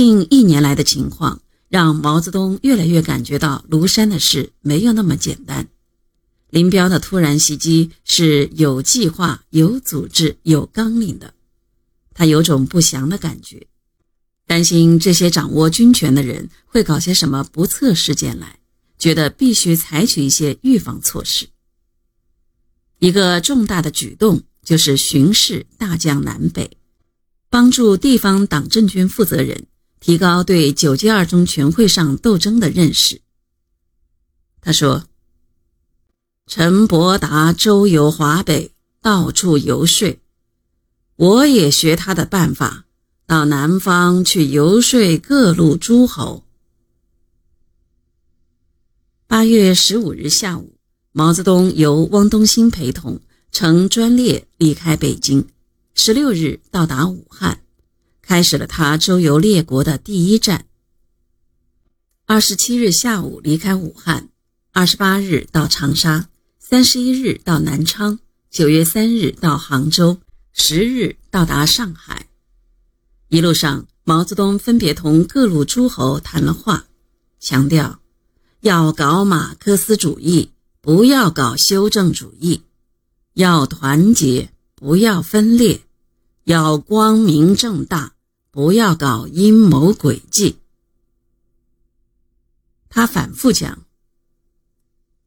近一年来的情况，让毛泽东越来越感觉到庐山的事没有那么简单。林彪的突然袭击是有计划、有组织、有纲领的，他有种不祥的感觉，担心这些掌握军权的人会搞些什么不测事件来，觉得必须采取一些预防措施。一个重大的举动就是巡视大江南北，帮助地方党政军负责人。提高对九届二中全会上斗争的认识。他说：“陈伯达周游华北，到处游说，我也学他的办法，到南方去游说各路诸侯。”八月十五日下午，毛泽东由汪东兴陪同乘专列离开北京，十六日到达武汉。开始了他周游列国的第一站。二十七日下午离开武汉，二十八日到长沙，三十一日到南昌，九月三日到杭州，十日到达上海。一路上，毛泽东分别同各路诸侯谈了话，强调要搞马克思主义，不要搞修正主义；要团结，不要分裂；要光明正大。不要搞阴谋诡计。他反复讲：“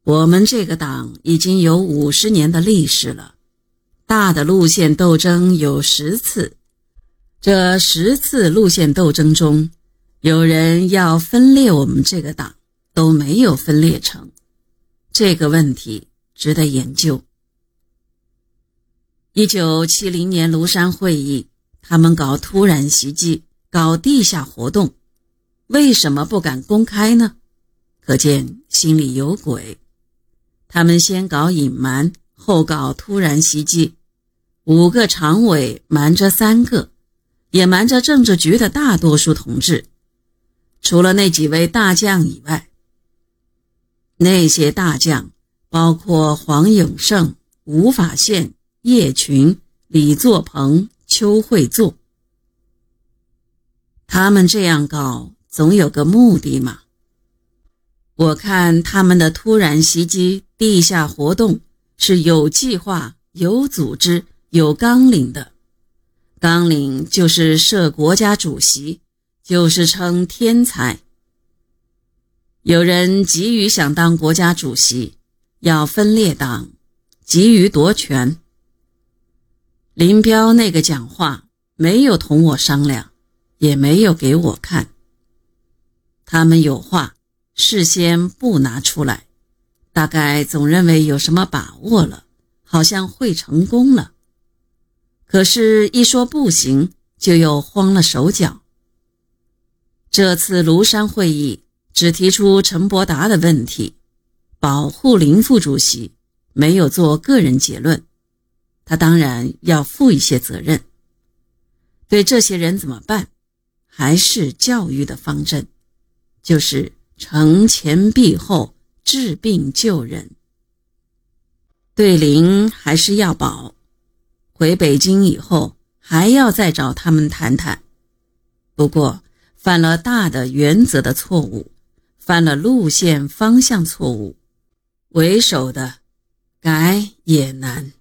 我们这个党已经有五十年的历史了，大的路线斗争有十次，这十次路线斗争中，有人要分裂我们这个党，都没有分裂成。这个问题值得研究。”一九七零年庐山会议。他们搞突然袭击，搞地下活动，为什么不敢公开呢？可见心里有鬼。他们先搞隐瞒，后搞突然袭击。五个常委瞒着三个，也瞒着政治局的大多数同志，除了那几位大将以外。那些大将包括黄永胜、吴法宪、叶群、李作鹏。邱会作，他们这样搞总有个目的嘛。我看他们的突然袭击、地下活动是有计划、有组织、有纲领的。纲领就是设国家主席，就是称天才。有人急于想当国家主席，要分裂党，急于夺权。林彪那个讲话没有同我商量，也没有给我看。他们有话事先不拿出来，大概总认为有什么把握了，好像会成功了。可是，一说不行，就又慌了手脚。这次庐山会议只提出陈伯达的问题，保护林副主席，没有做个人结论。他当然要负一些责任。对这些人怎么办？还是教育的方针，就是惩前毖后，治病救人。对林还是要保，回北京以后还要再找他们谈谈。不过犯了大的原则的错误，犯了路线方向错误，为首的改也难。